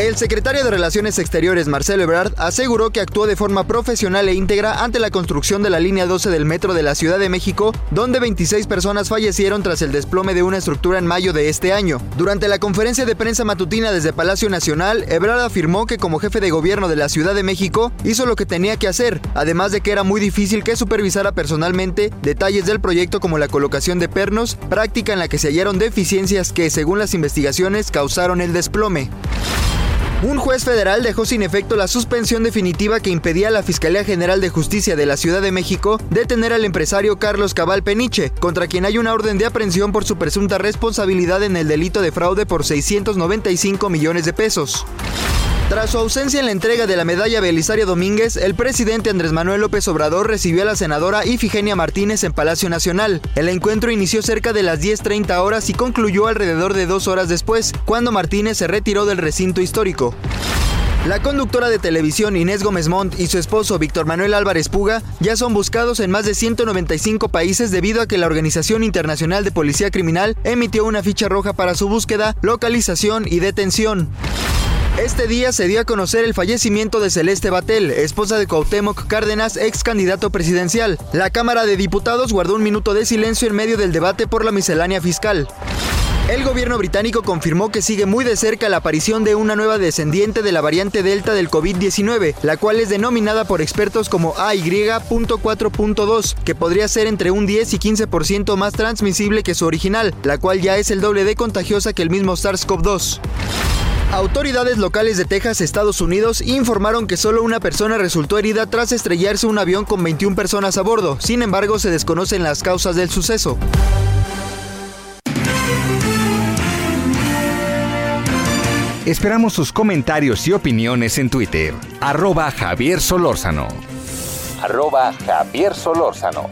El secretario de Relaciones Exteriores, Marcelo Ebrard, aseguró que actuó de forma profesional e íntegra ante la construcción de la línea 12 del metro de la Ciudad de México, donde 26 personas fallecieron tras el desplome de una estructura en mayo de este año. Durante la conferencia de prensa matutina desde Palacio Nacional, Ebrard afirmó que como jefe de gobierno de la Ciudad de México hizo lo que tenía que hacer, además de que era muy difícil que supervisara personalmente detalles del proyecto como la colocación de pernos, práctica en la que se hallaron deficiencias que, según las investigaciones, causaron el desplome. Un juez federal dejó sin efecto la suspensión definitiva que impedía a la Fiscalía General de Justicia de la Ciudad de México detener al empresario Carlos Cabal Peniche, contra quien hay una orden de aprehensión por su presunta responsabilidad en el delito de fraude por 695 millones de pesos. Tras su ausencia en la entrega de la medalla Belisario Domínguez, el presidente Andrés Manuel López Obrador recibió a la senadora Ifigenia Martínez en Palacio Nacional. El encuentro inició cerca de las 10.30 horas y concluyó alrededor de dos horas después, cuando Martínez se retiró del recinto histórico. La conductora de televisión Inés Gómez Montt y su esposo Víctor Manuel Álvarez Puga ya son buscados en más de 195 países debido a que la Organización Internacional de Policía Criminal emitió una ficha roja para su búsqueda, localización y detención. Este día se dio a conocer el fallecimiento de Celeste Batel, esposa de Cuauhtémoc Cárdenas, ex candidato presidencial. La Cámara de Diputados guardó un minuto de silencio en medio del debate por la miscelánea fiscal. El gobierno británico confirmó que sigue muy de cerca la aparición de una nueva descendiente de la variante Delta del COVID-19, la cual es denominada por expertos como AY.4.2, que podría ser entre un 10 y 15% más transmisible que su original, la cual ya es el doble de contagiosa que el mismo SARS-CoV-2. Autoridades locales de Texas, Estados Unidos, informaron que solo una persona resultó herida tras estrellarse un avión con 21 personas a bordo. Sin embargo, se desconocen las causas del suceso. Esperamos sus comentarios y opiniones en Twitter. Arroba Javier Solórzano. Arroba Javier Solórzano.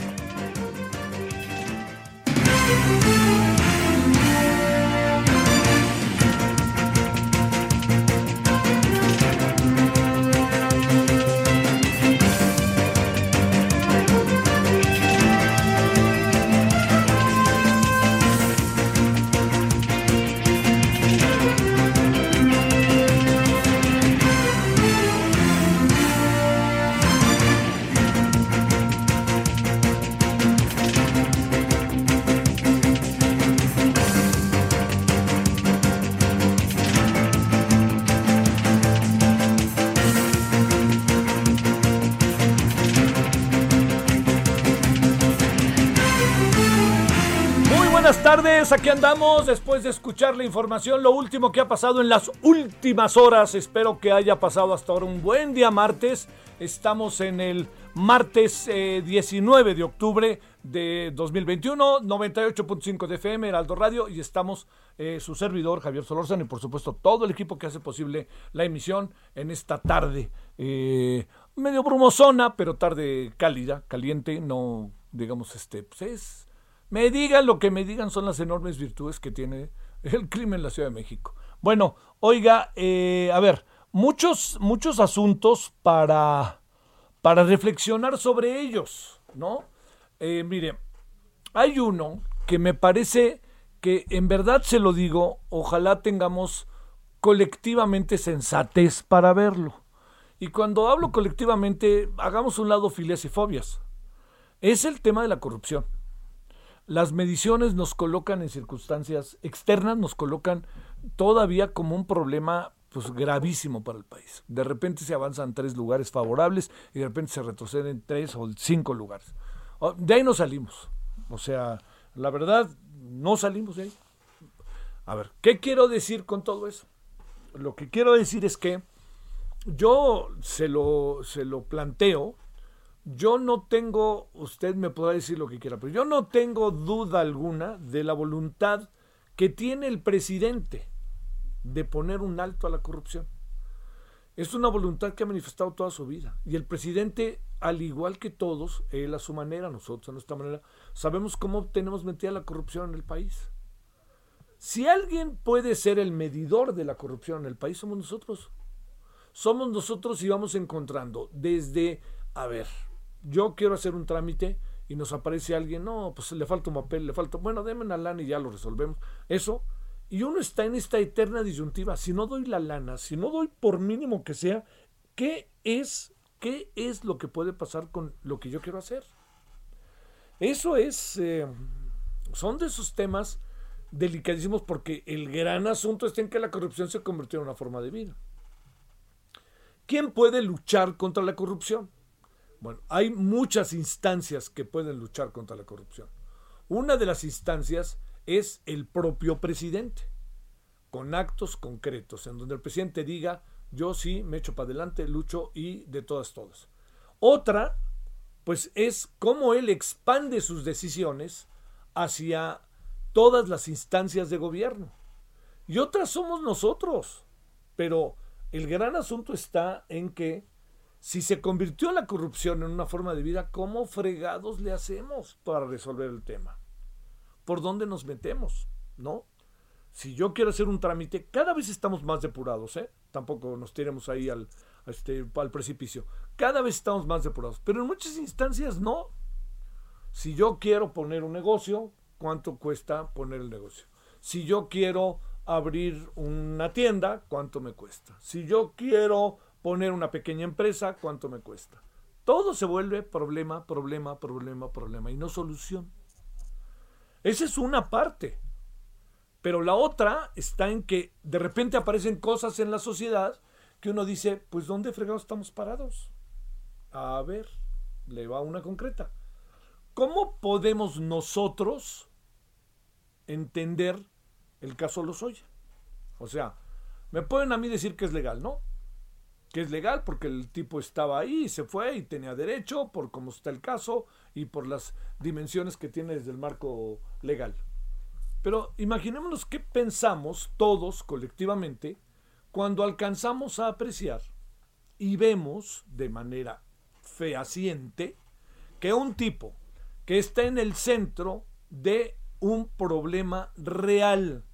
Tardes, aquí andamos después de escuchar la información, lo último que ha pasado en las últimas horas, espero que haya pasado hasta ahora un buen día martes, estamos en el martes 19 eh, de octubre de 2021, 98.5 de FM, Heraldo Radio, y estamos eh, su servidor Javier Solórzano y por supuesto todo el equipo que hace posible la emisión en esta tarde, eh, medio brumosona, pero tarde cálida, caliente, no digamos este, pues es me digan lo que me digan son las enormes virtudes que tiene el crimen en la Ciudad de México. Bueno, oiga, eh, a ver, muchos, muchos asuntos para, para reflexionar sobre ellos, ¿no? Eh, mire, hay uno que me parece que en verdad se lo digo, ojalá tengamos colectivamente sensatez para verlo. Y cuando hablo colectivamente, hagamos un lado filias y fobias. Es el tema de la corrupción las mediciones nos colocan en circunstancias externas, nos colocan todavía como un problema pues gravísimo para el país. De repente se avanzan tres lugares favorables y de repente se retroceden tres o cinco lugares. De ahí no salimos. O sea, la verdad, no salimos de ahí. A ver, ¿qué quiero decir con todo eso? Lo que quiero decir es que yo se lo, se lo planteo, yo no tengo, usted me podrá decir lo que quiera, pero yo no tengo duda alguna de la voluntad que tiene el presidente de poner un alto a la corrupción. Es una voluntad que ha manifestado toda su vida. Y el presidente, al igual que todos, él a su manera, nosotros a nuestra manera, sabemos cómo tenemos metida la corrupción en el país. Si alguien puede ser el medidor de la corrupción en el país, somos nosotros. Somos nosotros y vamos encontrando desde, a ver, yo quiero hacer un trámite y nos aparece alguien, no, pues le falta un papel, le falta, bueno, denme una lana y ya lo resolvemos. Eso, y uno está en esta eterna disyuntiva, si no doy la lana, si no doy por mínimo que sea, ¿qué es, qué es lo que puede pasar con lo que yo quiero hacer? Eso es, eh, son de esos temas delicadísimos porque el gran asunto está en que la corrupción se convirtió en una forma de vida. ¿Quién puede luchar contra la corrupción? Bueno, hay muchas instancias que pueden luchar contra la corrupción. Una de las instancias es el propio presidente, con actos concretos, en donde el presidente diga, yo sí me echo para adelante, lucho y de todas, todas. Otra, pues es cómo él expande sus decisiones hacia todas las instancias de gobierno. Y otras somos nosotros. Pero el gran asunto está en que si se convirtió la corrupción en una forma de vida, ¿cómo fregados le hacemos para resolver el tema? ¿Por dónde nos metemos? ¿No? Si yo quiero hacer un trámite, cada vez estamos más depurados, ¿eh? Tampoco nos tiremos ahí al, este, al precipicio. Cada vez estamos más depurados, pero en muchas instancias no. Si yo quiero poner un negocio, ¿cuánto cuesta poner el negocio? Si yo quiero abrir una tienda, ¿cuánto me cuesta? Si yo quiero poner una pequeña empresa, ¿cuánto me cuesta? Todo se vuelve problema, problema, problema, problema y no solución. Esa es una parte. Pero la otra está en que de repente aparecen cosas en la sociedad que uno dice, pues ¿dónde fregados estamos parados? A ver, le va una concreta. ¿Cómo podemos nosotros entender el caso Lozoya? O sea, me pueden a mí decir que es legal, ¿no? Que es legal porque el tipo estaba ahí y se fue y tenía derecho por cómo está el caso y por las dimensiones que tiene desde el marco legal. Pero imaginémonos qué pensamos todos colectivamente cuando alcanzamos a apreciar y vemos de manera fehaciente que un tipo que está en el centro de un problema real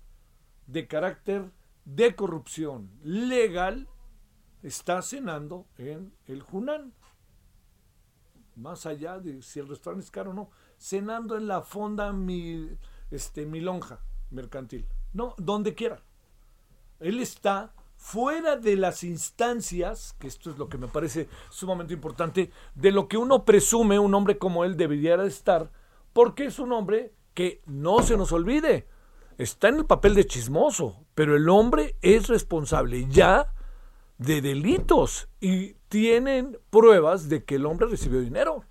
de carácter de corrupción legal está cenando en el Junán. Más allá de si el restaurante es caro o no, cenando en la fonda mi, este, Milonja mercantil. No, donde quiera. Él está fuera de las instancias, que esto es lo que me parece sumamente importante, de lo que uno presume un hombre como él debería de estar, porque es un hombre que no se nos olvide, está en el papel de chismoso, pero el hombre es responsable ya de delitos y tienen pruebas de que el hombre recibió dinero.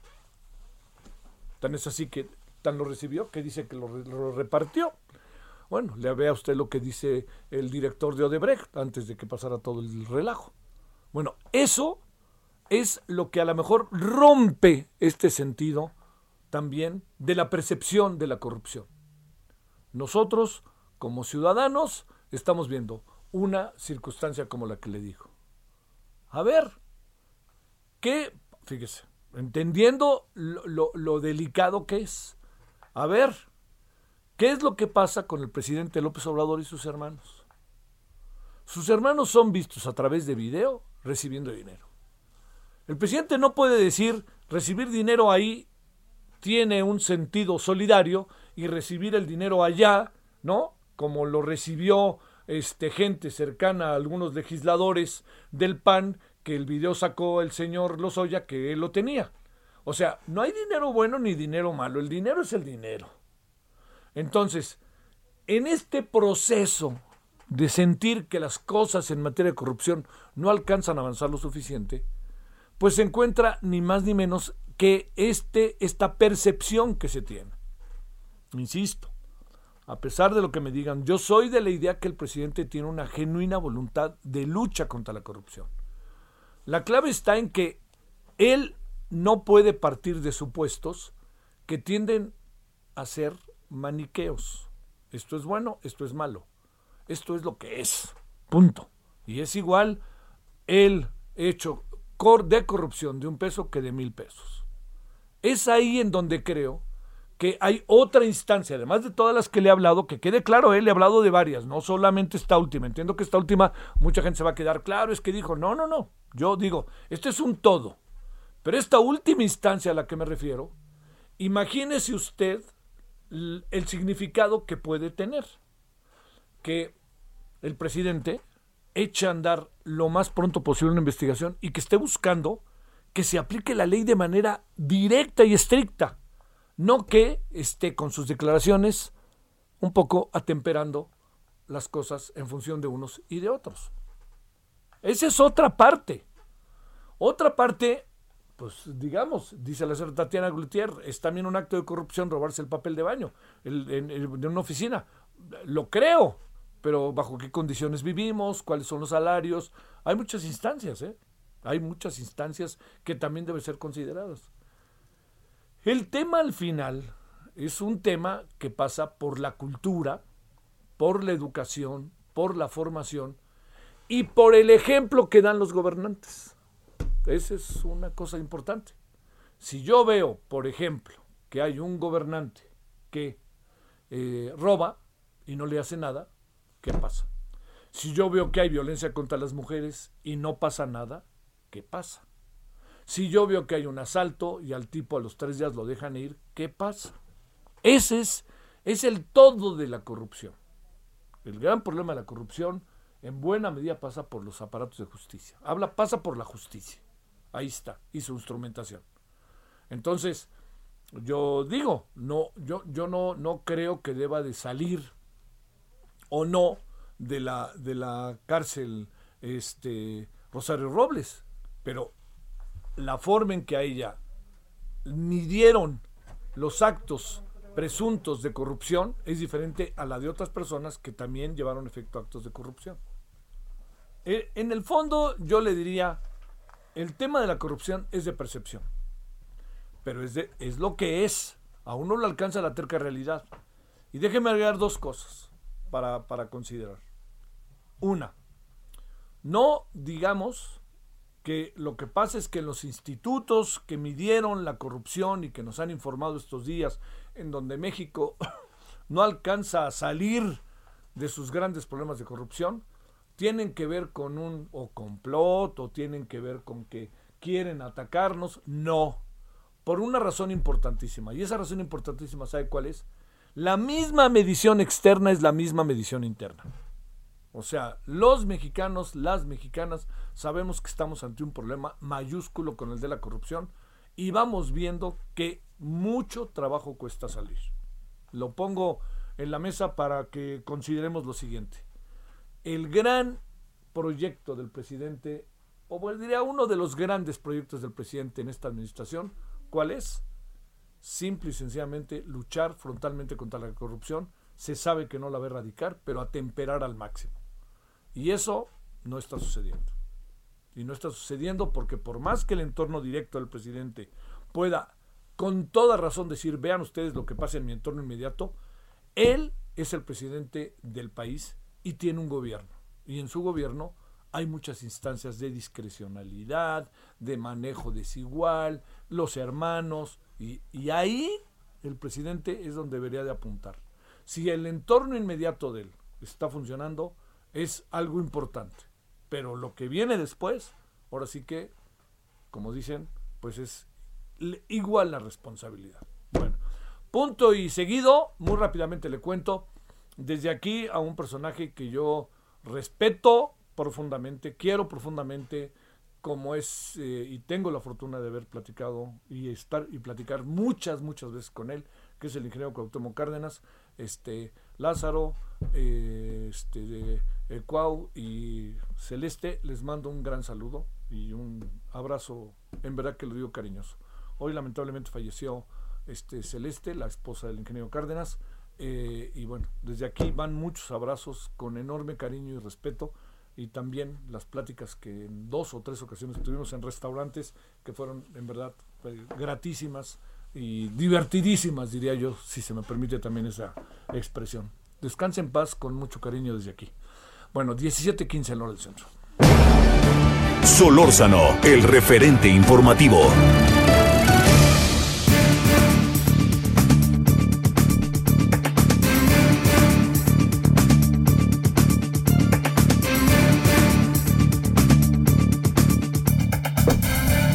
Tan es así que tan lo recibió que dice que lo, repartió. Bueno, le vea usted lo que dice el director de Odebrecht antes de que pasara todo el relajo. Bueno, eso es lo que a lo mejor rompe este sentido también de la percepción de la corrupción. Nosotros, como ciudadanos, estamos viendo una circunstancia como la que le dijo. A ver, ¿qué? Fíjese, entendiendo lo, delicado que es. A ver, ¿qué es lo que pasa con el presidente López Obrador y sus hermanos? Sus hermanos son vistos a través de video recibiendo dinero. El presidente no puede decir recibir dinero ahí tiene un sentido solidario y recibir el dinero allá, ¿no? Como lo recibió este, gente cercana a algunos legisladores del PAN que el video sacó el señor Lozoya que él lo tenía. O sea, no hay dinero bueno ni dinero malo, el dinero es el dinero. Entonces, en este proceso de sentir que las cosas en materia de corrupción no alcanzan a avanzar lo suficiente, pues se encuentra ni más ni menos que este, esta percepción que se tiene. Insisto, a pesar de lo que me digan, yo soy de la idea que el presidente tiene una genuina voluntad de lucha contra la corrupción. La clave está en que él no puede partir de supuestos que tienden a ser maniqueos. Esto es bueno, esto es malo. Esto es lo que es. Punto. Y es igual el hecho de corrupción de un peso que de mil pesos. Es ahí en donde creo que hay otra instancia, además de todas las que le he hablado, que quede claro, él le he hablado de varias, no solamente esta última. Entiendo que esta última mucha gente se va a quedar claro, es que dijo, no, no, no. Yo digo, esto es un todo. Pero esta última instancia a la que me refiero, imagínese usted el significado que puede tener. Que el presidente eche a andar lo más pronto posible una investigación y que esté buscando que se aplique la ley de manera directa y estricta, no que esté con sus declaraciones un poco atemperando las cosas en función de unos y de otros. Esa es otra parte. Otra parte, pues digamos, dice la señora Tatiana Glutier, es también un acto de corrupción robarse el papel de baño de una oficina. Lo creo, pero bajo qué condiciones vivimos, cuáles son los salarios. Hay muchas instancias, ¿eh? Hay muchas instancias que también deben ser consideradas. El tema al final es un tema que pasa por la cultura, por la educación, por la formación y por el ejemplo que dan los gobernantes. Esa es una cosa importante. Si yo veo, por ejemplo, que hay un gobernante que eh, roba y no le hace nada, ¿qué pasa? Si yo veo que hay violencia contra las mujeres y no pasa nada, ¿qué pasa? Si yo veo que hay un asalto y al tipo a los tres días lo dejan ir, ¿qué pasa? Ese es, es el todo de la corrupción. El gran problema de la corrupción en buena medida pasa por los aparatos de justicia. Habla, pasa por la justicia. Ahí está, y su instrumentación. Entonces, yo digo, no, yo, yo no, no creo que deba de salir o no de la, de la cárcel este, Rosario Robles, pero la forma en que a ella midieron los actos presuntos de corrupción es diferente a la de otras personas que también llevaron efecto actos de corrupción. Eh, en el fondo yo le diría, el tema de la corrupción es de percepción, pero es, de, es lo que es, aún no lo alcanza la terca realidad. Y déjeme agregar dos cosas para, considerar. Una, no digamos que lo que pasa es que los institutos que midieron la corrupción y que nos han informado estos días, en donde México no alcanza a salir de sus grandes problemas de corrupción, tienen que ver con un o complot o tienen que ver con que quieren atacarnos. No, por una razón importantísima. Y esa razón importantísima, ¿sabe cuál es? La misma medición externa es la misma medición interna. O sea, los mexicanos, las mexicanas, sabemos que estamos ante un problema mayúsculo con el de la corrupción y vamos viendo que mucho trabajo cuesta salir. Lo pongo en la mesa para que consideremos lo siguiente. El gran proyecto del presidente, o diría uno de los grandes proyectos del presidente en esta administración, ¿cuál es? simple y sencillamente luchar frontalmente contra la corrupción. Se sabe que no la va a erradicar, pero a temperar al máximo. Y eso no está sucediendo. Y no está sucediendo porque por más que el entorno directo del presidente pueda con toda razón decir, vean ustedes lo que pasa en mi entorno inmediato, él es el presidente del país y tiene un gobierno. Y en su gobierno hay muchas instancias de discrecionalidad, de manejo desigual, los hermanos, y, ahí el presidente es donde debería de apuntar. Si el entorno inmediato de él está funcionando, es algo importante. Pero lo que viene después, ahora sí que, como dicen, pues es igual la responsabilidad. Bueno, punto y seguido, muy rápidamente le cuento, desde aquí a un personaje que yo respeto profundamente, quiero profundamente, como es, eh, y tengo la fortuna de haber platicado y estar y platicar muchas, muchas veces con él, que es el ingeniero Cuauhtémoc Cárdenas, este, Lázaro, este, Cuau y Celeste, les mando un gran saludo y un abrazo, en verdad que lo digo cariñoso. Hoy lamentablemente falleció este, Celeste, la esposa del ingeniero Cárdenas, Eh, y bueno, desde aquí van muchos abrazos con enorme cariño y respeto y también las pláticas que en dos o tres ocasiones tuvimos en restaurantes que fueron en verdad eh, gratísimas y divertidísimas, diría yo, si se me permite también esa expresión. Descanse en paz con mucho cariño desde aquí. Bueno, 17.15 en hora del centro. Solórzano, el referente informativo.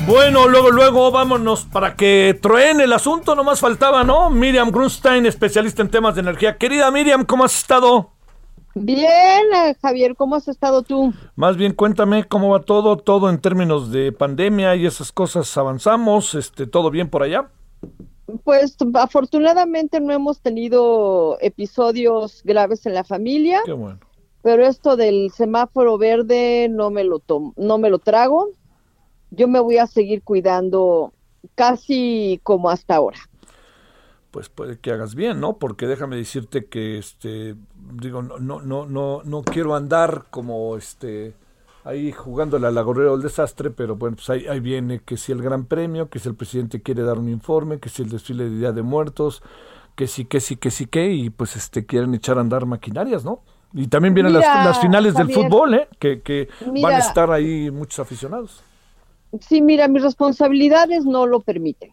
Bueno, luego, luego vámonos para que truene el asunto, nomás faltaba, ¿no? Miriam Grunstein, especialista en temas de energía. Querida Miriam, ¿cómo has estado? Bien, eh, Javier, ¿cómo has estado tú? Más bien, cuéntame cómo va todo, todo en términos de pandemia y esas cosas. ¿Avanzamos? Este, ¿Todo bien por allá? Pues afortunadamente no hemos tenido episodios graves en la familia. Qué bueno. Pero esto del semáforo verde no me lo tomo, no me lo trago yo me voy a seguir cuidando casi como hasta ahora. Pues puede que hagas bien, ¿no? Porque déjame decirte que este digo no no no no no quiero andar como este ahí jugándole al agorrero del desastre, pero bueno, pues ahí, ahí, viene que si el Gran Premio, que si el presidente quiere dar un informe, que si el desfile de Día de Muertos, que sí, que sí, que sí, que, y pues este quieren echar a andar maquinarias, ¿no? Y también vienen las, las, finales del fútbol, ¿eh? Que, que van a estar ahí muchos aficionados. Sí, mira, mis responsabilidades no lo permiten.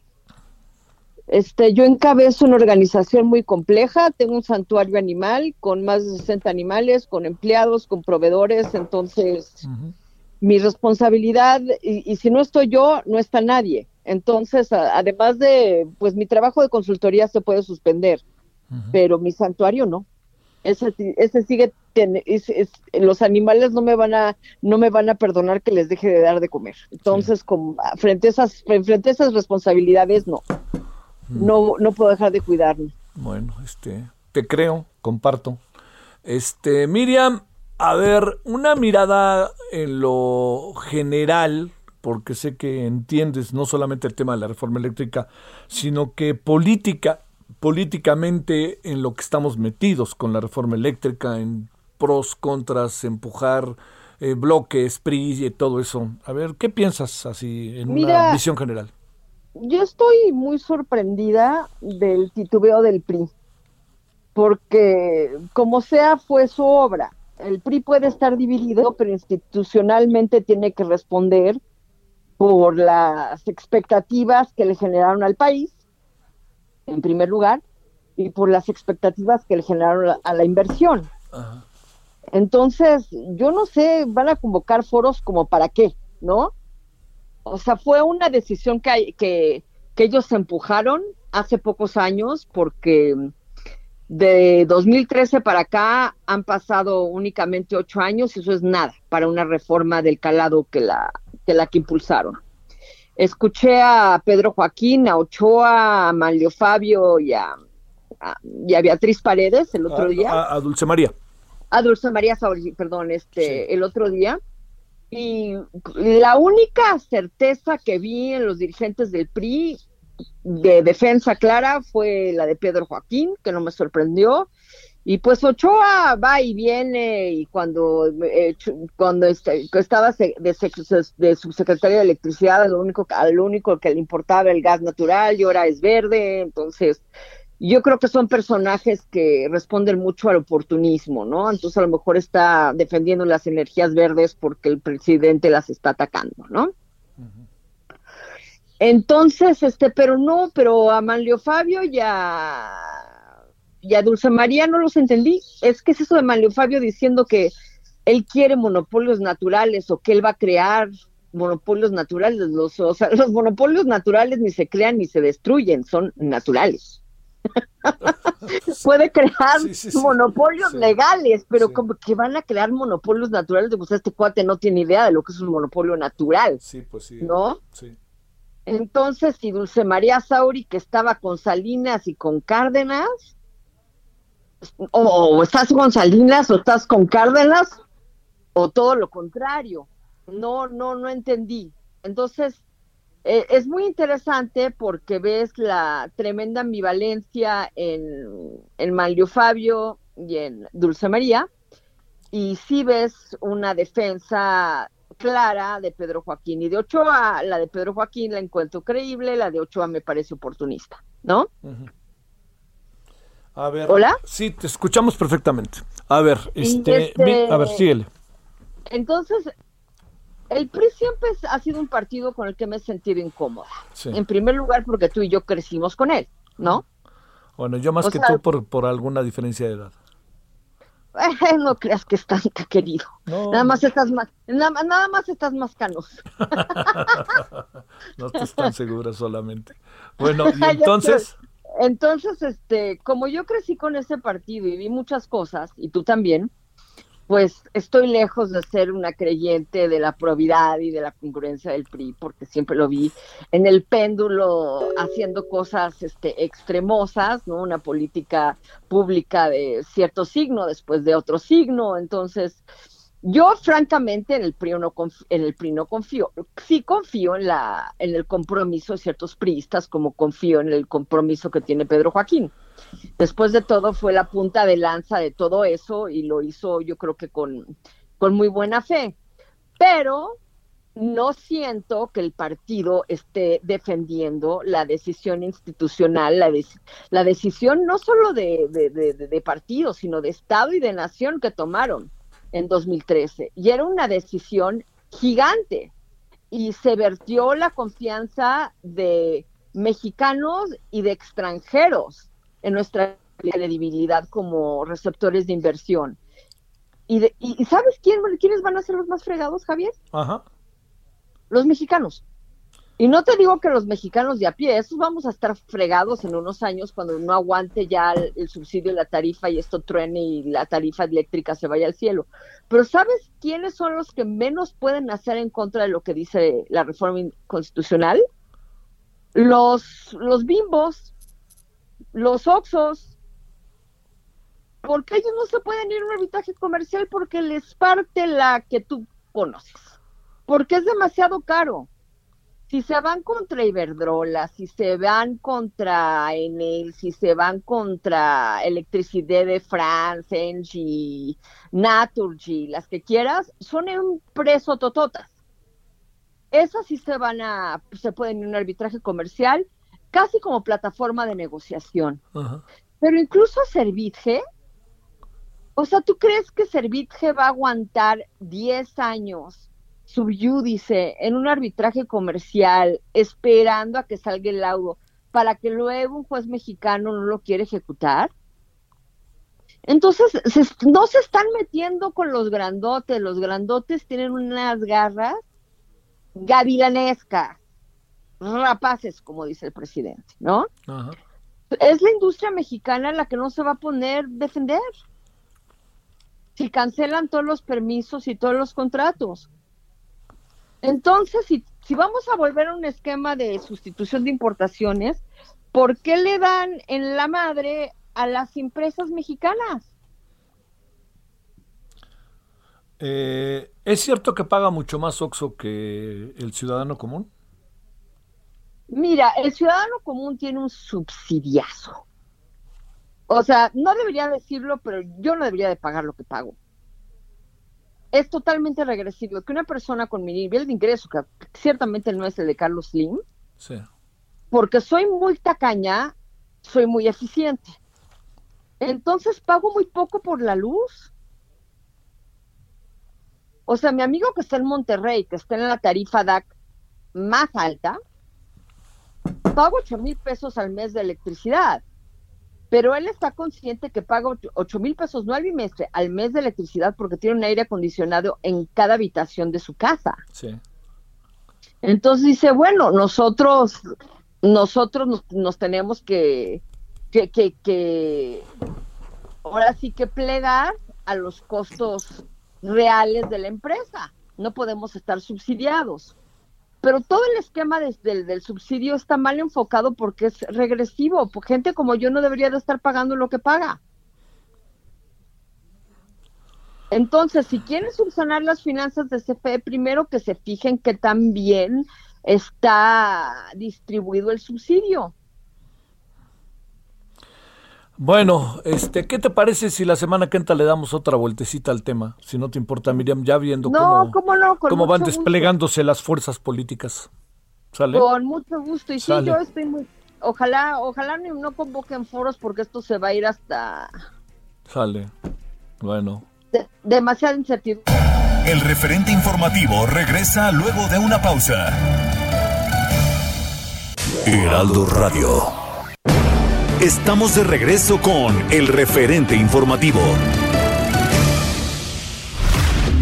Este, yo encabezo una organización muy compleja, tengo un santuario animal con más de 60 animales, con empleados, con proveedores, entonces mi responsabilidad, y, si no estoy yo, no está nadie. Entonces, además de, pues mi trabajo de consultoría se puede suspender, pero mi santuario no ese, ese sigue los animales no me van a no me van a perdonar que les deje de dar de comer. Entonces frente a esas frente a esas responsabilidades no. Mm. no no puedo dejar de cuidarme. Bueno este te creo comparto. Este Miriam a ver una mirada en lo general porque sé que entiendes no solamente el tema de la reforma eléctrica sino que política políticamente en lo que estamos metidos con la reforma eléctrica, en pros, contras, empujar eh, bloques, PRI y todo eso. A ver, ¿qué piensas así en una visión general? Yo estoy muy sorprendida del titubeo del PRI, porque como sea fue su obra. El PRI puede estar dividido, pero institucionalmente tiene que responder por las expectativas que le generaron al país en primer lugar, y por las expectativas que le generaron a la inversión. Entonces, yo no sé, van a convocar foros como para qué, ¿no? O sea, fue una decisión que, que, que ellos empujaron hace pocos años porque de 2013 para acá han pasado únicamente ocho años y eso es nada para una reforma del calado que la que, la que impulsaron. Escuché a Pedro Joaquín, a Ochoa, a Manlio Fabio y a, Beatriz Paredes el otro día. A, Dulce María. A Dulce María perdón, este, el otro día. Y la única certeza que vi en los dirigentes del PRI de defensa clara fue la de Pedro Joaquín, que no me sorprendió, y pues Ochoa va y viene y cuando, eh, cuando este, estaba de, de, subsecretario de electricidad, lo único, lo único que le importaba el gas natural y ahora es verde, entonces yo creo que son personajes que responden mucho al oportunismo, ¿no? Entonces a lo mejor está defendiendo las energías verdes porque el presidente las está atacando, ¿no? Entonces, este, pero no, pero a Manlio Fabio ya y a Dulce María no los entendí. Es que es eso de Manlio Fabio diciendo que él quiere monopolios naturales o que él va a crear monopolios naturales. Los, o sea, los monopolios naturales ni se crean ni se destruyen, son naturales. Puede crear monopolios legales, pero como que van a crear monopolios naturales, pues este cuate no tiene idea de lo que es un monopolio natural. Sí, pues sí. ¿No? Entonces, si Dulce María Sauri, que estaba con Salinas y con Cárdenas, o estás con Salinas o estás con Cárdenas o todo lo contrario. No, no, no entendí. Entonces, eh, es muy interesante porque ves la tremenda ambivalencia en, en Manlio Fabio y en Dulce María, y sí ves una defensa clara de Pedro Joaquín y de Ochoa. La de Pedro Joaquín la encuentro creíble, la de Ochoa me parece oportunista, ¿no? A ver. ¿Hola? Sí, te escuchamos perfectamente. A ver, este, este- a ver, síguele. Entonces, el PRI siempre ha sido un partido con el que me he sentido incómoda. Sí. En primer lugar, porque tú y yo crecimos con él, ¿no? Bueno, yo más o que sea- tú por, por alguna diferencia de edad. Eh, no creas que es tan querido. No. Nada más estás más, nada, nada más estás más canoso. No estás tan segura solamente. Bueno, y entonces. Entonces, este, como yo crecí con ese partido y vi muchas cosas, y tú también, pues estoy lejos de ser una creyente de la probidad y de la congruencia del PRI, porque siempre lo vi en el péndulo haciendo cosas este, extremosas, ¿no? Una política pública de cierto signo después de otro signo. Entonces, yo francamente en el PRI no confío, en el PRI no confío. Sí confío en la en el compromiso de ciertos priistas, como confío en el compromiso que tiene Pedro Joaquín. Después de todo fue la punta de lanza de todo eso y lo hizo yo creo que con, con muy buena fe. Pero no siento que el partido esté defendiendo la decisión institucional, la, la decisión no solo de, de- de partido, sino de Estado y de nación que tomaron en 2013. Y era una decisión gigante. Y se vertió la confianza de mexicanos y de extranjeros en nuestra credibilidad como receptores de inversión. ¿Y, de- y- sabes quién, quiénes van a ser los más fregados, Javier? ajá. los mexicanos. Y no te digo que los mexicanos de a pie, esos vamos a estar fregados en unos años cuando no aguante ya el, subsidio y la tarifa y esto truene y la tarifa eléctrica se vaya al cielo. Pero ¿sabes quiénes son los que menos pueden hacer en contra de lo que dice la reforma constitucional? Los, los bimbos, los oxos, porque ellos no se pueden ir a un arbitraje comercial porque les parte la que tú conoces porque es demasiado caro. Si se van contra Iberdrola, si se van contra Enel, si se van contra Electricidad de France, Engie, Naturgy, las que quieras, son un preso tototas. Esas sí se van a, se pueden ir a un arbitraje comercial, casi como plataforma de negociación. Ajá. Pero incluso Servitje, o sea, ¿tú crees que Servitje va a aguantar 10 años subyúdice en un arbitraje comercial esperando a que salga el laudo para que luego un juez mexicano no lo quiera ejecutar? Entonces, se- no se están metiendo con los grandotes, los grandotes tienen unas garras gavilanescas, rapaces, como dice el presidente, ¿no? Ajá. es la industria mexicana la que no se va a poner defender. Si cancelan todos los permisos y todos los contratos. Entonces, si, si vamos a volver a un esquema de sustitución de importaciones, ¿por qué le dan en la madre a las empresas mexicanas? Eh, ¿Es cierto que paga mucho más Oxxo que el ciudadano común? Mira, el ciudadano común tiene un subsidiazo. O sea, no debería decirlo, pero yo no debería de pagar lo que pago. Es totalmente regresivo que una persona con mi nivel de ingreso, que ciertamente no es el de Carlos Slim, Sí. porque soy muy tacaña, soy muy eficiente. Entonces pago muy poco por la luz. O sea, mi amigo que está en Monterrey, que está en la tarifa DAC más alta, pago 8 mil pesos al mes de electricidad. Pero él está consciente que paga 8 mil pesos, no al bimestre, al mes de electricidad porque tiene un aire acondicionado en cada habitación de su casa. Sí. Entonces dice, bueno, nosotros, nosotros nos, nos tenemos que, que, que, que, ahora sí que plegar a los costos reales de la empresa. No podemos estar subsidiados. Pero todo el esquema des- del, subsidio está mal enfocado porque es regresivo. Gente como yo no debería de estar pagando lo que paga. Entonces, si quieren subsanar las finanzas de CFE, primero que se fijen que también está distribuido el subsidio. Bueno, este, ¿qué te parece si la semana que entra le damos otra vueltecita al tema? Si no te importa, Miriam, ya viendo cómo, cómo van desplegándose las fuerzas políticas. ¿Sale? Con mucho gusto. Y sí, yo estoy muy... Ojalá, ojalá no convoquen foros porque esto se va a ir hasta... Sale. Bueno. demasiada incertidumbre. El referente informativo regresa luego de una pausa. Heraldo Radio. Estamos de regreso con el referente informativo.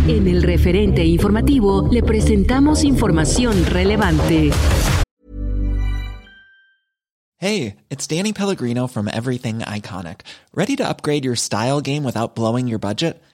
En el referente informativo le presentamos información relevante. Hey, it's Danny Pellegrino from Everything Iconic. ¿Ready to upgrade your style game without blowing your budget?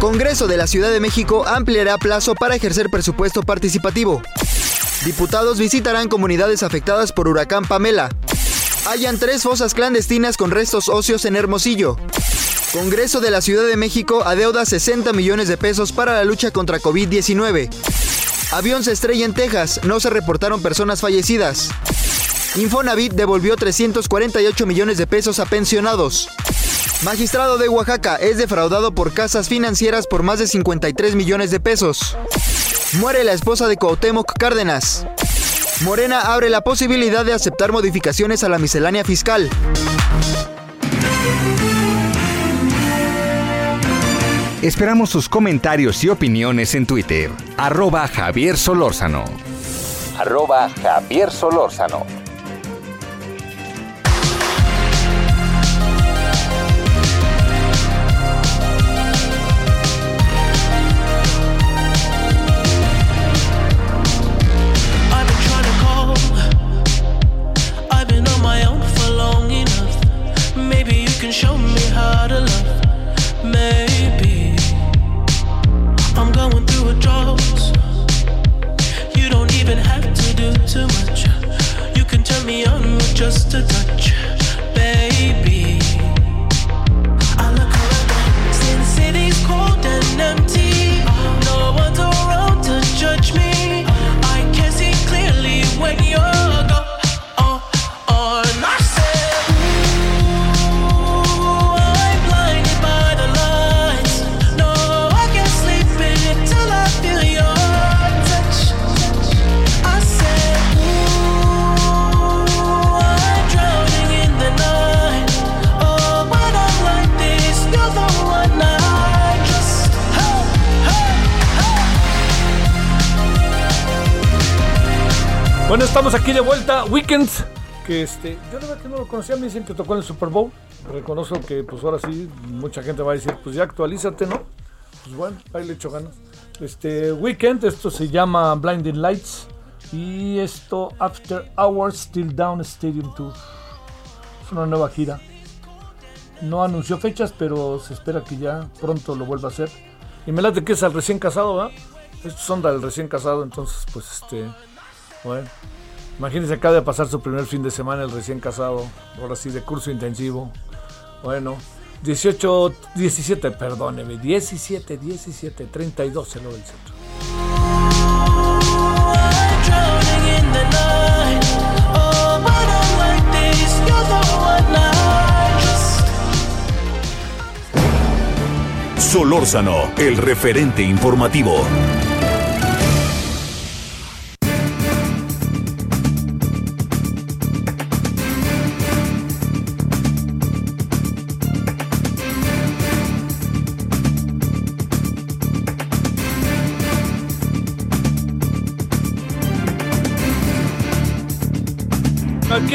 Congreso de la Ciudad de México ampliará plazo para ejercer presupuesto participativo. Diputados visitarán comunidades afectadas por huracán Pamela. Hayan tres fosas clandestinas con restos óseos en Hermosillo. Congreso de la Ciudad de México adeuda 60 millones de pesos para la lucha contra COVID-19. Avión se estrella en Texas, no se reportaron personas fallecidas. Infonavit devolvió 348 millones de pesos a pensionados. Magistrado de Oaxaca es defraudado por casas financieras por más de 53 millones de pesos. Muere la esposa de Cuauhtémoc Cárdenas. Morena abre la posibilidad de aceptar modificaciones a la miscelánea fiscal. Esperamos sus comentarios y opiniones en Twitter. Arroba Javier Solórzano. Arroba Javier Solórzano. can show me how to love. Weekends. Que este, yo la verdad que no lo conocía, me dicen que tocó en el Super Bowl. Reconozco que pues ahora sí, mucha gente va a decir, pues ya actualízate, ¿no? Pues bueno, ahí le echo ganas. Este Weekend, esto se llama Blinding Lights. Y esto After Hours Still Down Stadium Tour. Es una nueva gira. No anunció fechas, pero se espera que ya pronto lo vuelva a hacer. Y me late que es al recién casado, ¿verdad? Estos son del recién casado, entonces pues este bueno, imagínense, acaba de pasar su primer fin de semana el recién casado, ahora sí, de curso intensivo. Bueno, 18, 17, perdóneme, 17, 17, 32 en lo del centro. Solórzano, el referente informativo.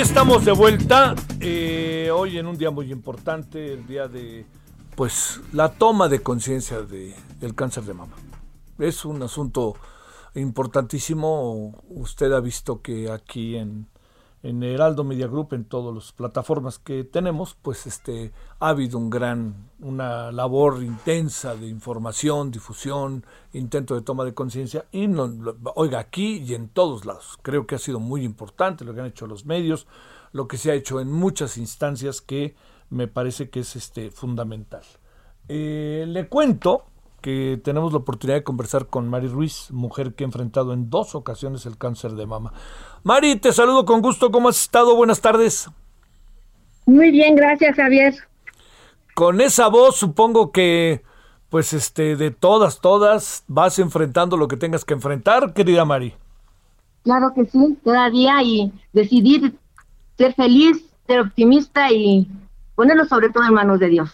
Estamos de vuelta, eh, hoy en un día muy importante, el día de pues la toma de conciencia del cáncer de mama. Es un asunto importantísimo. Usted ha visto que aquí en, en Heraldo Media Group, en todas las plataformas que tenemos, pues este ha habido un gran, una labor intensa de información, difusión, intento de toma de conciencia, y no, oiga, aquí y en todos lados. Creo que ha sido muy importante lo que han hecho los medios, lo que se ha hecho en muchas instancias que me parece que es este fundamental. Eh, le cuento que tenemos la oportunidad de conversar con Mari Ruiz, mujer que ha enfrentado en dos ocasiones el cáncer de mama. Mari, te saludo con gusto. ¿Cómo has estado? Buenas tardes. Muy bien, gracias, Javier. Con esa voz, supongo que, pues, este, de todas, todas, vas enfrentando lo que tengas que enfrentar, querida Mari. Claro que sí, cada día y decidir ser feliz, ser optimista y ponerlo sobre todo en manos de Dios.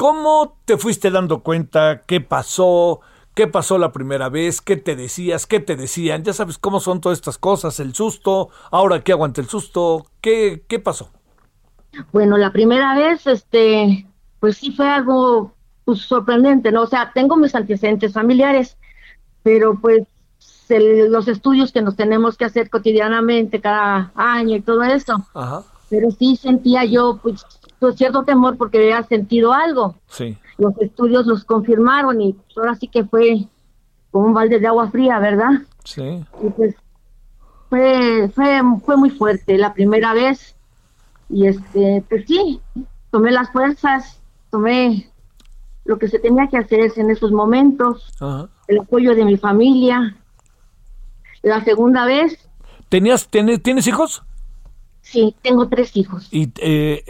¿Cómo te fuiste dando cuenta? ¿Qué pasó? ¿Qué pasó la primera vez? ¿Qué te decías? ¿Qué te decían? Ya sabes cómo son todas estas cosas, el susto, ahora que aguante el susto, ¿qué, qué pasó? Bueno, la primera vez, este, pues sí fue algo pues, sorprendente, ¿no? O sea, tengo mis antecedentes familiares, pero pues el- los estudios que nos tenemos que hacer cotidianamente cada año y todo eso, Ajá. pero sí sentía yo pues, cierto temor porque había sentido algo. Sí. Los estudios los confirmaron y pues, ahora sí que fue como un balde de agua fría, ¿verdad? Sí. y pues fue, fue, fue muy fuerte la primera vez y este pues sí tomé las fuerzas tomé lo que se tenía que hacer en esos momentos Ajá. el apoyo de mi familia la segunda vez ¿Tenías, tienes, ¿Tienes hijos? Sí tengo tres hijos Y eh,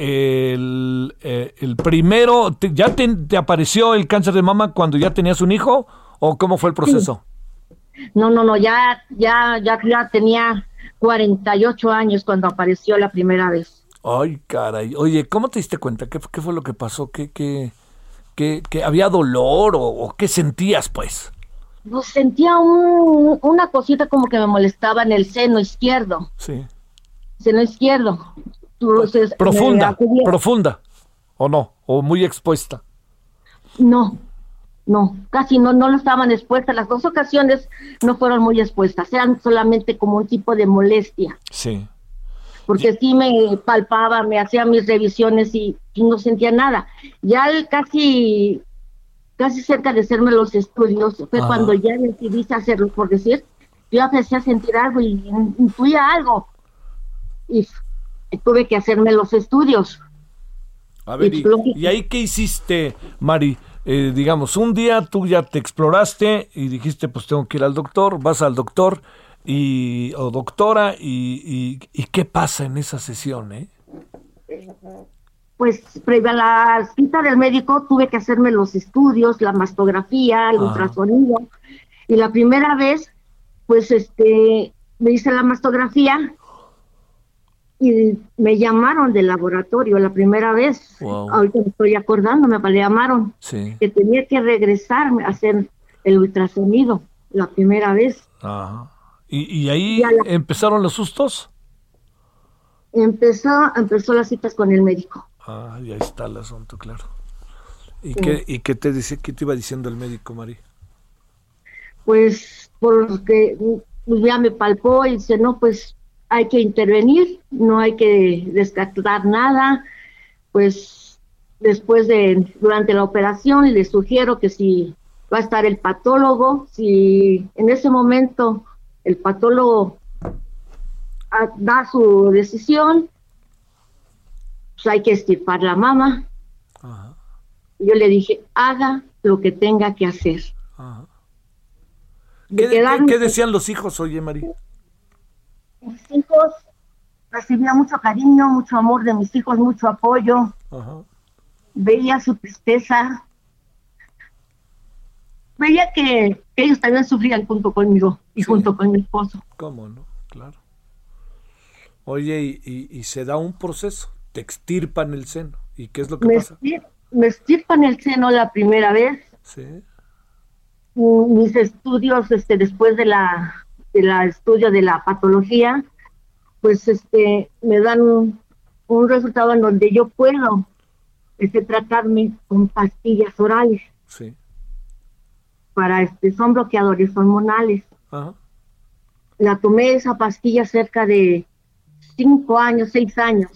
el, eh, el primero, te- ¿ya te, te apareció el cáncer de mama cuando ya tenías un hijo? ¿O cómo fue el proceso? no no no ya ya ya, ya tenía 48 años cuando apareció la primera vez Ay, caray. Oye, ¿cómo te diste cuenta? ¿Qué, qué fue lo que pasó? ¿Qué, qué, qué, qué- había dolor o, o qué sentías, pues? pues sentía un, una cosita como que me molestaba en el seno izquierdo Sí. Seno izquierdo. Entonces, Profunda, profunda. ¿O no? ¿O muy expuesta? No, no, casi no, no lo estaban expuestas. Las dos ocasiones no fueron muy expuestas, eran solamente como un tipo de molestia, Sí. porque sí me palpaba, me hacía mis revisiones y, y no sentía nada. Ya el casi, casi cerca de hacerme los estudios, fue Ajá. cuando ya decidí hacerlo, por decir, yo empecé a sentir algo y intuía algo. Y, y tuve que hacerme los estudios. A ver, Y ahí qué hiciste, Mari? Eh, digamos, un día tú ya te exploraste y dijiste, pues tengo que ir al doctor, vas al doctor y o doctora y, y, y qué pasa en esa sesión, ¿eh? pues previa a la cita del médico tuve que hacerme los estudios, la mastografía, el Ajá. ultrasonido. Y la primera vez, pues este, me hice la mastografía y me llamaron del laboratorio la primera vez. Wow. Ahorita estoy acordándome, me llamaron Sí. que tenía que regresarme a hacer el ultrasonido la primera vez. Ajá. ¿Y, y ahí la- empezaron los sustos? Empezó, empezó las citas con el médico. Ah, y ahí está el asunto, claro. ¿Y, Sí. qué, ¿Y qué te dice, qué te iba diciendo el médico, Mari? pues porque ya me palpó y dice, no, pues hay que intervenir, no hay que descartar nada, pues después de, durante la operación le sugiero que si va a estar el patólogo, si en ese momento el patólogo ah, da su decisión, pues hay que estirpar la mama. Yo le dije, haga lo que tenga que hacer. Ajá. De ¿Qué, decían los hijos, oye, Mari? Mis hijos, recibía mucho cariño, mucho amor de mis hijos, mucho apoyo, Ajá. veía su tristeza, veía que, que ellos también sufrían junto conmigo y junto con mi esposo. ¿Cómo no? Claro. Oye, y, y- y se da un proceso, te extirpan el seno. ¿Y qué es lo que Me, pasa? estir- me estirpan el seno la primera vez, Sí. mm, mis estudios este después de la de la estudio de la patología, pues este me dan un, un resultado en donde yo puedo este, tratarme con pastillas orales. Sí. para este son bloqueadores hormonales. Ajá. la tomé esa pastilla cerca de cinco años, seis años.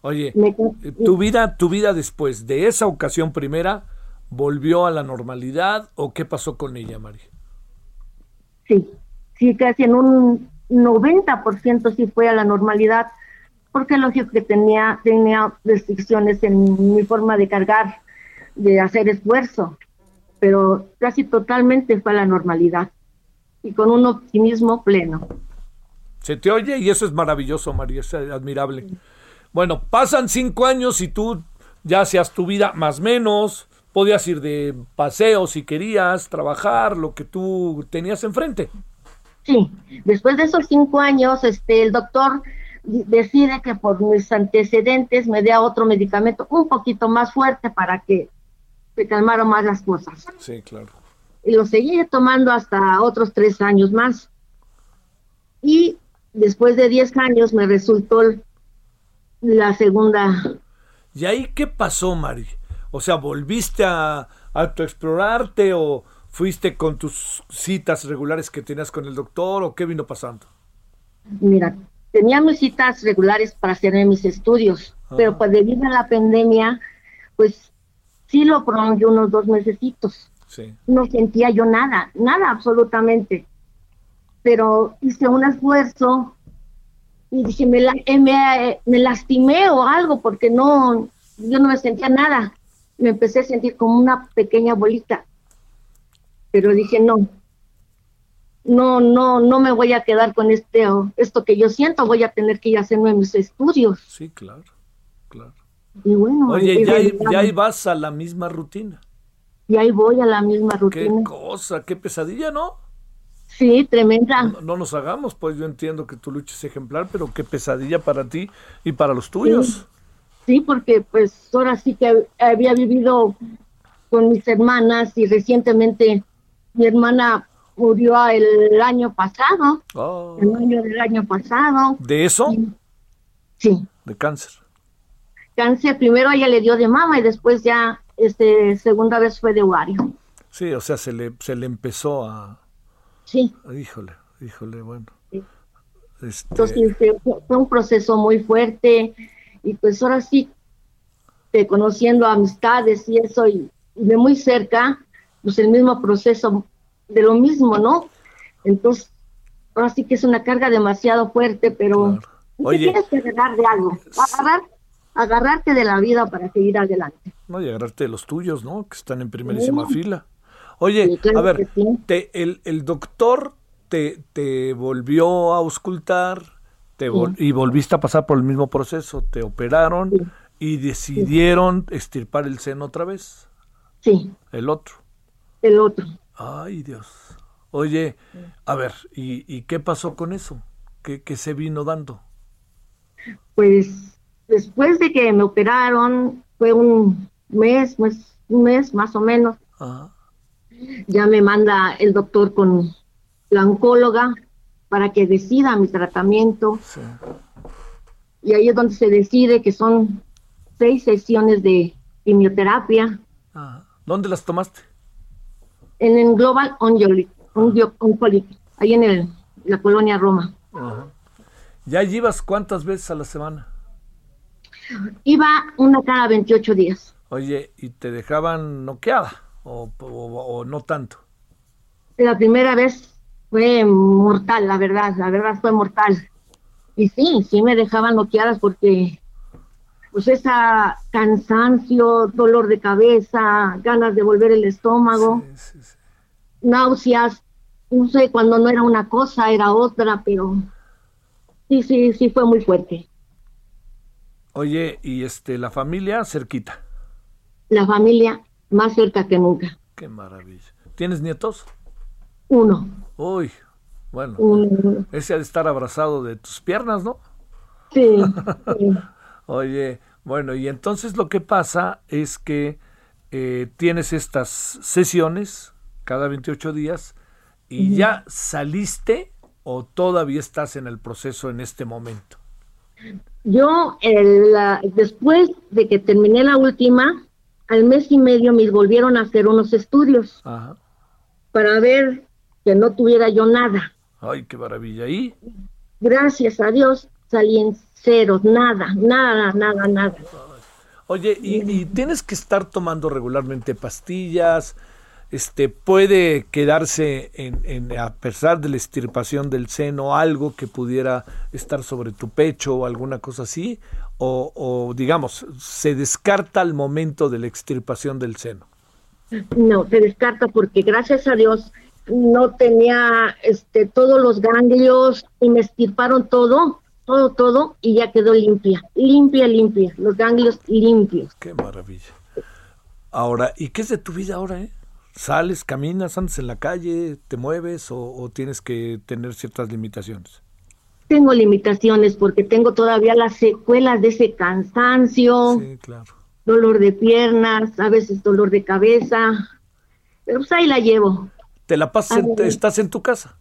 Oye, Me- eh, tu vida, tu vida después de esa ocasión primera, ¿volvió a la normalidad o qué pasó con ella, María? Sí, sí, casi en un 90% sí fue a la normalidad, porque lógico que tenía, tenía restricciones en mi forma de cargar, de hacer esfuerzo, pero casi totalmente fue a la normalidad y con un optimismo pleno. Se te oye y eso es maravilloso, María, es admirable. Bueno, pasan cinco años y tú ya hacías tu vida más menos, podías ir de paseo si querías, trabajar, lo que tú tenías enfrente. Sí, después de esos cinco años, este, el doctor decide que por mis antecedentes me dé otro medicamento un poquito más fuerte para que se calmaran más las cosas. Sí, claro. y lo seguí tomando hasta otros tres años más. Y después de diez años me resultó la segunda. ¿Y ahí qué pasó, Mari? O sea, ¿volviste a autoexplorarte o fuiste con tus citas regulares que tenías con el doctor o qué vino pasando? Mira, tenía mis citas regulares para hacerme mis estudios, pero pues debido a la pandemia, pues sí lo prolongué unos dos mesecitos. Sí. No sentía yo nada, nada absolutamente. Pero hice un esfuerzo y dije, me, la- eh, me, me lastimé o algo porque no, yo no me sentía nada. Me empecé a sentir como una pequeña bolita. Pero dije, no, no, no, no me voy a quedar con este, o esto que yo siento, voy a tener que ir a hacerme mis estudios. Sí, claro, claro. Y bueno, Oye, y ya, ahí- ya ahí vas a la misma rutina. y ahí voy a la misma Qué rutina. cosa, qué pesadilla, ¿no? Sí, tremenda. No, no nos hagamos, pues yo entiendo que tu lucha es ejemplar, pero qué pesadilla para ti y para los tuyos. Sí, porque pues ahora sí que había vivido con mis hermanas y recientemente mi hermana murió el año pasado, Oh, el año del año pasado. ¿De eso? Sí, De cáncer. cáncer, primero ella le dio de mama y después ya, este, segunda vez fue de ovario. Sí, o sea, se le, se le empezó a... Sí, Híjole, híjole, bueno. Sí. Este, entonces fue, fue un proceso muy fuerte y pues ahora sí, conociendo amistades y eso y, y de muy cerca, pues el mismo proceso de lo mismo, ¿no? Entonces, ahora sí que es una carga demasiado fuerte, pero Claro. Oye. tienes que agarrar de algo, agarrar, agarrarte de la vida para seguir adelante. No, y agarrarte de los tuyos, ¿no? Que están en primerísima Sí. fila. Oye, Sí, claro a ver, sí. te, el, el doctor te, te volvió a auscultar te vol- y volviste a pasar por el mismo proceso. Te operaron y decidieron estirpar el seno otra vez, Sí, el otro. El otro. Ay, Dios. Oye, a ver, ¿y, y qué pasó con eso? ¿Qué, qué se vino dando? Pues después de que me operaron, fue un mes, mes, un mes más o menos, Ajá. ya me manda el doctor con la oncóloga para que decida mi tratamiento. Sí. Y ahí es donde se decide que son seis sesiones de quimioterapia Ajá. ¿Dónde las tomaste? En el Global Oncology, Onco- Oncology, ahí en el, la colonia Roma. Ajá. ¿Ya llevas cuántas veces a la semana? Iba una cada 28 días. Oye, ¿y te dejaban noqueada? ¿O, o- o no tanto? La primera vez fue mortal, la verdad, la verdad fue mortal. Y sí, sí me dejaban bloqueadas porque pues esa cansancio, dolor de cabeza, ganas de volver el estómago, Sí, sí, sí. náuseas, no sé, cuando no era una cosa, era otra, pero sí, sí, sí fue muy fuerte. Oye, ¿y este la familia cerquita? La familia más cerca que nunca. Qué maravilla. ¿Tienes nietos? Uno, Uy, bueno, uno, ese ha de estar abrazado de tus piernas, ¿no? sí, sí. Oye, bueno, y entonces lo que pasa es que eh, tienes estas sesiones cada 28 días y ya saliste o todavía estás en el proceso en este momento. Yo, el, la- después de que terminé la última, al mes y medio me volvieron a hacer unos estudios Ajá. para ver que no tuviera yo nada. Ay, qué maravilla. ¿Y? Gracias a Dios salí en ceros, nada, nada, nada, nada. Oye, y, y tienes que estar tomando regularmente pastillas. Este puede quedarse en, en- a pesar de la extirpación del seno algo que pudiera estar sobre tu pecho o alguna cosa así, o, o digamos se descarta al momento de la extirpación del seno. No, se descarta porque gracias a Dios no tenía este todos los ganglios y me estirparon todo, todo, todo y ya quedó limpia, limpia, limpia, los ganglios limpios. Qué maravilla. Ahora, ¿y qué es de tu vida ahora? Eh? ¿Sales, caminas, andas en la calle, te mueves o, o tienes que tener ciertas limitaciones? Tengo limitaciones porque tengo todavía las secuelas de ese cansancio, Sí, claro. dolor de piernas, a veces dolor de cabeza, pero pues ahí la llevo. ¿Te la pasas, en- estás en tu casa?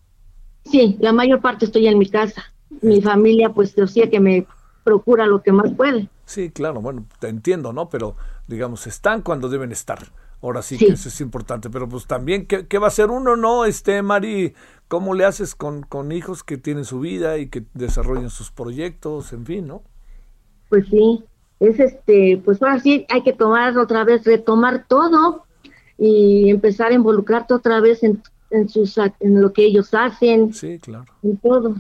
Sí, la mayor parte estoy en mi casa. Mi familia, pues, yo sé que me procura lo que más puede. Sí, claro, bueno, te entiendo, ¿no? Pero, digamos, están cuando deben estar. Ahora sí, Sí. que eso es importante. Pero, pues también, ¿qué, qué va a hacer uno, no? Este, Mari, ¿cómo le haces con, con hijos que tienen su vida y que desarrollan sus proyectos, en fin, ¿no? Pues sí, es este, pues ahora sí hay que tomar otra vez, retomar todo y empezar a involucrarte otra vez en, en sus en lo que ellos hacen, Sí, claro. en todo.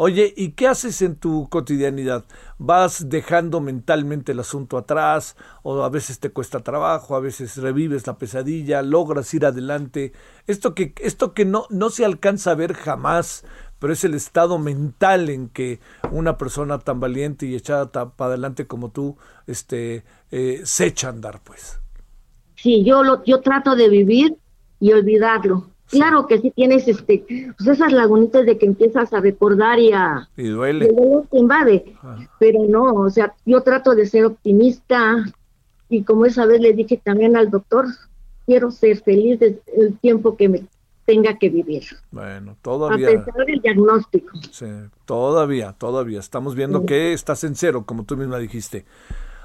Oye, ¿y qué haces en tu cotidianidad? ¿Vas dejando mentalmente el asunto atrás? ¿O a veces te cuesta trabajo? ¿A veces revives la pesadilla? ¿Logras ir adelante? Esto que, esto que no, no se alcanza a ver jamás, pero es el estado mental en que una persona tan valiente y echada para adelante como tú este, eh, se echa a andar, pues. Sí, yo lo, yo trato de vivir y olvidarlo. Claro que sí tienes este, pues esas lagunitas de que empiezas a recordar y a Y y duele. el dolor te invade, pero no, o sea, yo trato de ser optimista y como esa vez le dije también al doctor, quiero ser feliz desde el tiempo que me tenga que vivir, Bueno, a todavía. pesar del diagnóstico. Sí, todavía, todavía. Estamos viendo que estás en cero, como tú misma dijiste.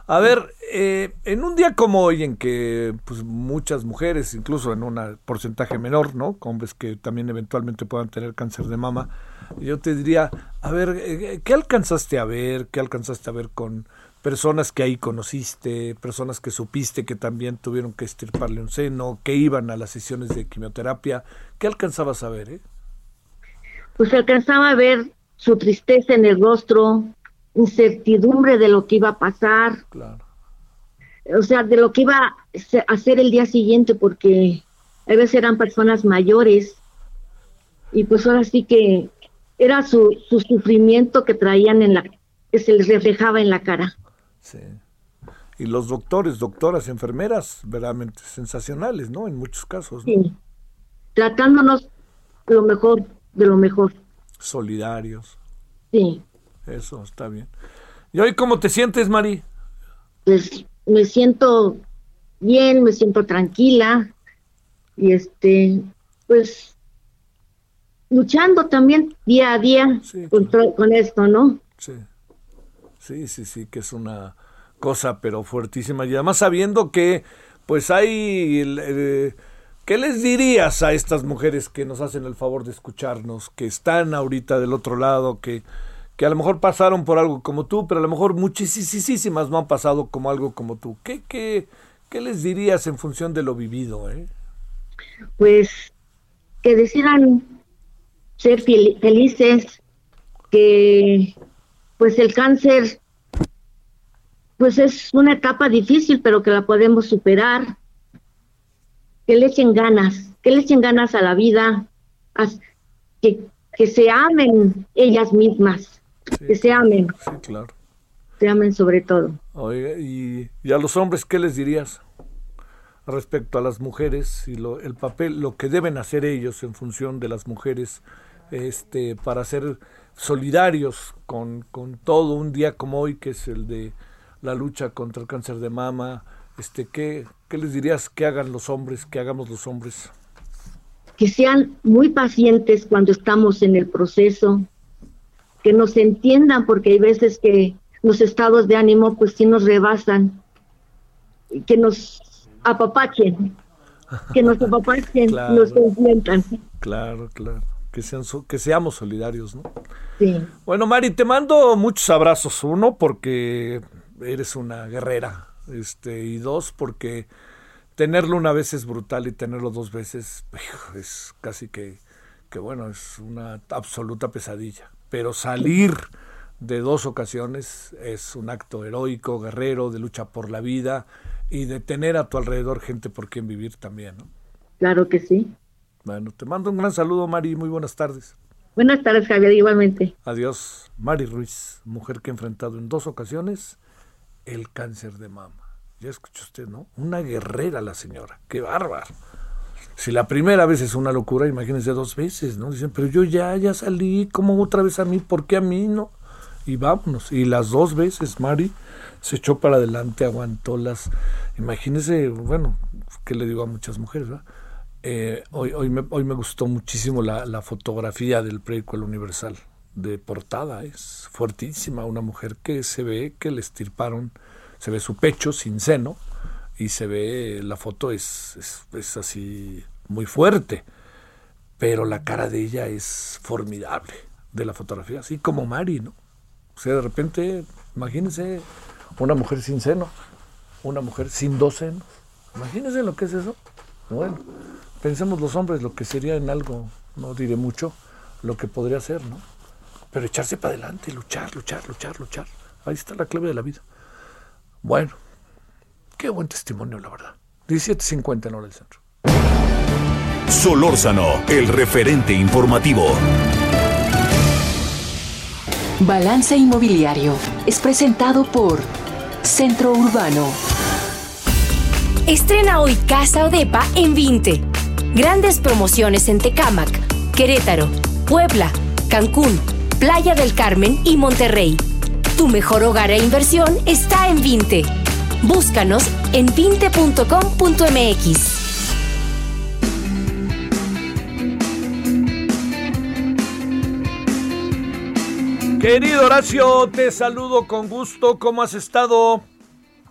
A ver, eh, en un día como hoy, en que pues, muchas mujeres, incluso en un porcentaje menor, ¿no? Hombres que también eventualmente puedan tener cáncer de mama, yo te diría, a ver, eh, ¿qué alcanzaste a ver? ¿Qué alcanzaste a ver con personas que ahí conociste, personas que supiste que también tuvieron que estirparle un seno, que iban a las sesiones de quimioterapia? ¿Qué alcanzabas a ver, eh? Pues alcanzaba a ver su tristeza en el rostro, incertidumbre de lo que iba a pasar, Claro. o sea, de lo que iba a hacer el día siguiente, porque a veces eran personas mayores y pues ahora sí que era su, su sufrimiento que traían en la, que se les reflejaba en la cara. Sí. Y los doctores, doctoras, enfermeras, verdaderamente sensacionales, ¿no? En muchos casos, ¿no? Sí. Tratándonos lo mejor de lo mejor. Solidarios. Sí. Eso está bien. ¿Y hoy cómo te sientes, Mari? Pues me siento bien, me siento tranquila y este, pues luchando también día a día Sí, con, to- con esto, ¿no? Sí. Sí, sí, sí, que es una cosa, pero fuertísima. Y además sabiendo que, pues hay... eh, ¿Qué les dirías a estas mujeres que nos hacen el favor de escucharnos, que están ahorita del otro lado, que, que a lo mejor pasaron por algo como tú, pero a lo mejor muchísimas no han pasado como algo como tú? ¿Qué, qué, qué les dirías en función de lo vivido? Eh? Pues que decidan ser fel- felices, que pues el cáncer pues es una etapa difícil, pero que la podemos superar, que le echen ganas, que le echen ganas a la vida, que, que se amen ellas mismas, que se amen, Sí, claro. se amen sobre todo. Oiga, y, y a los hombres, ¿qué les dirías respecto a las mujeres y lo, el papel, lo que deben hacer ellos en función de las mujeres, este, para ser solidarios con, con todo un día como hoy, que es el de la lucha contra el cáncer de mama? Este, ¿qué, ¿Qué les dirías que hagan los hombres, que hagamos los hombres? que sean muy pacientes cuando estamos en el proceso, que nos entiendan, porque hay veces que los estados de ánimo pues sí nos rebasan, que nos apapachen, que nos apapachen, Claro. nos consientan. Claro, claro. que, sean, que seamos solidarios, ¿no? Sí. Bueno, Mari, te mando muchos abrazos. Uno, porque eres una guerrera. Este, y dos, porque tenerlo una vez es brutal y tenerlo dos veces es casi que, que, bueno, es una absoluta pesadilla. Pero salir de dos ocasiones es un acto heroico, guerrero, de lucha por la vida y de tener a tu alrededor gente por quien vivir también, ¿no? Claro que sí. Bueno, te mando un gran saludo, Mari, muy buenas tardes. Buenas tardes, Javier, igualmente. Adiós, Mari Ruiz, mujer que ha enfrentado en dos ocasiones el cáncer de mama. Ya escuchó usted, ¿no? Una guerrera la señora, qué bárbaro. Si la primera vez es una locura, imagínense dos veces, ¿no? Dicen, pero yo ya, ya salí, ¿cómo otra vez a mí? ¿Por qué a mí no? Y vámonos. Y las dos veces, Mari se echó para adelante, aguantó las... Imagínense, bueno, ¿qué le digo a muchas mujeres, verdad? Eh, hoy, hoy, me, hoy me gustó muchísimo la, fotografía del periódico El Universal de portada. Es fuertísima, una mujer que se ve que le estirparon, se ve su pecho sin seno y se ve, la foto es, es, es así muy fuerte, pero la cara de ella es formidable de la fotografía, así como Mari, ¿no? O sea, de repente, imagínense una mujer sin seno, una mujer sin dos senos. Imagínense lo que es eso. Bueno, pensemos los hombres lo que sería en algo, no diré mucho, lo que podría ser, ¿no? Pero echarse para adelante, luchar, luchar, luchar, luchar. Ahí está la clave de la vida. Bueno, qué buen testimonio, la verdad. 17.50 en hora del centro. Solórzano, el referente informativo. Balance Inmobiliario es presentado por Centro Urbano. Estrena hoy Casa Odepa en 20. Grandes promociones en Tecámac, Querétaro, Puebla, Cancún, Playa del Carmen y Monterrey. Tu mejor hogar e inversión está en 20. Búscanos en 20.com.mx. Querido Horacio, te saludo con gusto. ¿Cómo has estado?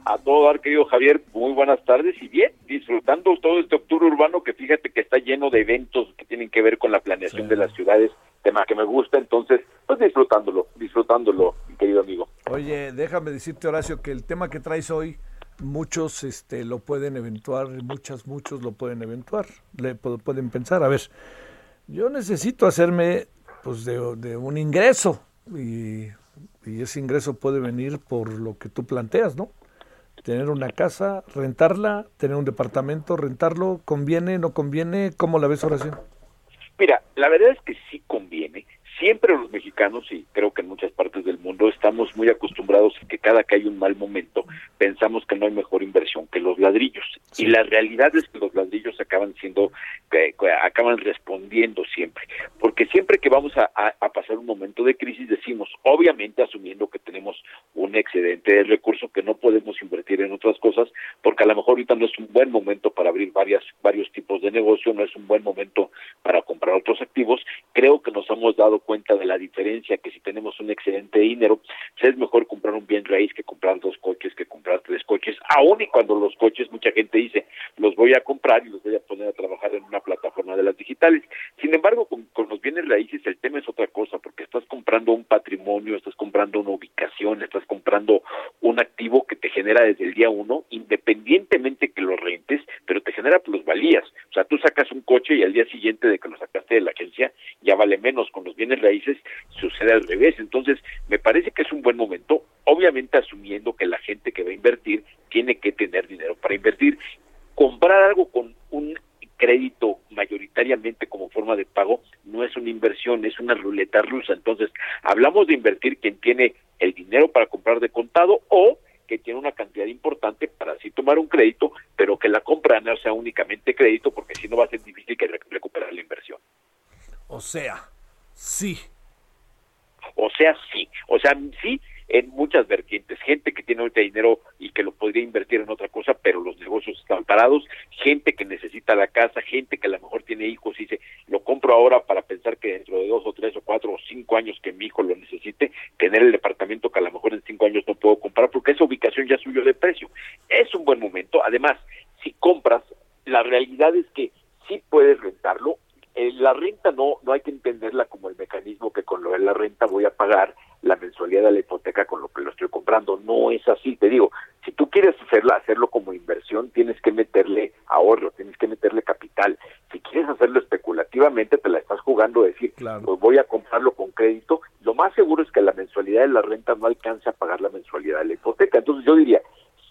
A todo dar, querido Javier, muy buenas tardes y bien, disfrutando todo este octubre urbano que fíjate que está lleno de eventos que tienen que ver con la planeación de las ciudades, tema que me gusta, entonces, pues disfrutándolo, disfrutándolo, mi querido amigo. Oye, déjame decirte, Horacio, que el tema que traes hoy, muchos este, lo pueden eventuar, muchas, muchos lo pueden eventuar, le pu- pueden pensar, a ver, yo necesito hacerme pues de, un ingreso y, y ese ingreso puede venir por lo que tú planteas, ¿no? Tener una casa, rentarla, tener un departamento, rentarlo, conviene, no conviene, ¿cómo la ves, Horacio? Mira, la verdad es que sí conviene. Siempre los mexicanos, y creo que en muchas partes del mundo, estamos muy acostumbrados a que cada que hay un mal momento, pensamos que no hay mejor inversión que los ladrillos. Y la realidad es que los ladrillos acaban siendo, que acaban respondiendo siempre. Porque siempre que vamos a, a- a pasar un momento de crisis, decimos, obviamente asumiendo que tenemos un excedente de recursos que no podemos invertir en otras cosas, porque a lo mejor ahorita no es un buen momento para abrir varias, varios tipos de negocio, no es un buen momento para comprar otros activos. Creo que nos hemos dado cuenta de la diferencia que si tenemos un excedente de dinero, pues es mejor comprar un bien raíz que comprar dos coches, que comprar tres coches, aún y cuando los coches, mucha gente dice, los voy a comprar y los voy a poner a trabajar en una plataforma de las digitales. Sin embargo, con, los bienes raíces el tema es otra cosa, porque estás comprando un patrimonio, estás comprando una ubicación, estás comprando un activo que te genera desde el día uno, independientemente que lo rentes, genera plusvalías. O sea, tú sacas un coche y al día siguiente de que lo sacaste de la agencia ya vale menos. Con los bienes raíces sucede al revés. Entonces, me parece que es un buen momento, obviamente asumiendo que la gente que va a invertir tiene que tener dinero para invertir. Comprar algo con un crédito mayoritariamente como forma de pago no es una inversión, es una ruleta rusa. Entonces, hablamos de invertir quien tiene el dinero para comprar de contado o que tiene una cantidad importante para así tomar un crédito, pero que la compra no sea únicamente crédito, porque si no va a ser difícil que rec- recuperar la inversión. O sea, sí. O sea, sí. O sea, sí en muchas vertientes. Gente que tiene ahorita dinero y que lo podría invertir en otra cosa, pero los negocios están parados. Gente que necesita la casa, gente que a lo mejor tiene hijos y dice, lo compro ahora para pensar que dentro de dos o tres o cuatro o cinco años que mi hijo lo necesite, tener el departamento que a lo mejor en cinco años no puedo comprar porque esa ubicación ya subió de precio. Es un buen momento. Además, compras, la realidad es que sí puedes rentarlo eh, la renta no, no hay que entenderla como el mecanismo que con lo de la renta voy a pagar la mensualidad de la hipoteca con lo que lo estoy comprando. No es así, te digo, si tú quieres hacerla, hacerlo como inversión, tienes que meterle ahorro, tienes que meterle capital. Si quieres hacerlo especulativamente, te la estás jugando, decir, pues voy a comprarlo con crédito. Lo más seguro es que la mensualidad de la renta no alcance a pagar la mensualidad de la hipoteca. Entonces yo diría,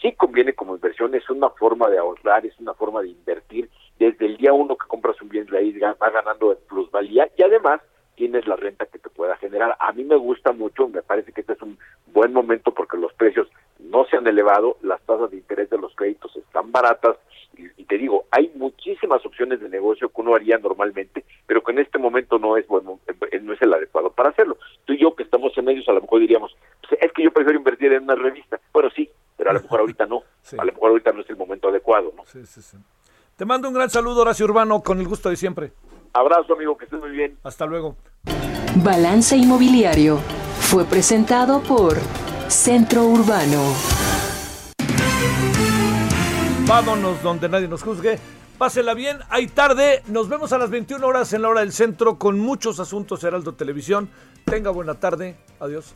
sí conviene como inversión, es una forma de ahorrar, es una forma de invertir. Desde el día uno que compras un bien raíz va ganando plusvalía y además tienes la renta que te pueda generar. A mí me gusta mucho, me parece que este es un buen momento porque los precios no se han elevado, las tasas de interés de los créditos están baratas y te digo, hay muchísimas opciones de negocio que uno haría normalmente, pero que en este momento no es bueno, eh, no es el adecuado para hacerlo. Tú y yo que estamos en medios a lo mejor diríamos, pues, es que yo prefiero invertir en una revista. Bueno, sí, pero a lo mejor ahorita no. A lo mejor ahorita no es el momento adecuado, ¿no? Sí, sí, sí. Te mando un gran saludo, Horacio Urbano, con el gusto de siempre. Abrazo, amigo, que estés muy bien. Hasta luego. Balance Inmobiliario fue presentado por Centro Urbano. Vámonos donde nadie nos juzgue. Pásela bien, hay tarde. Nos vemos a las 21 horas en la hora del centro con muchos asuntos Heraldo Televisión. Tenga buena tarde. Adiós.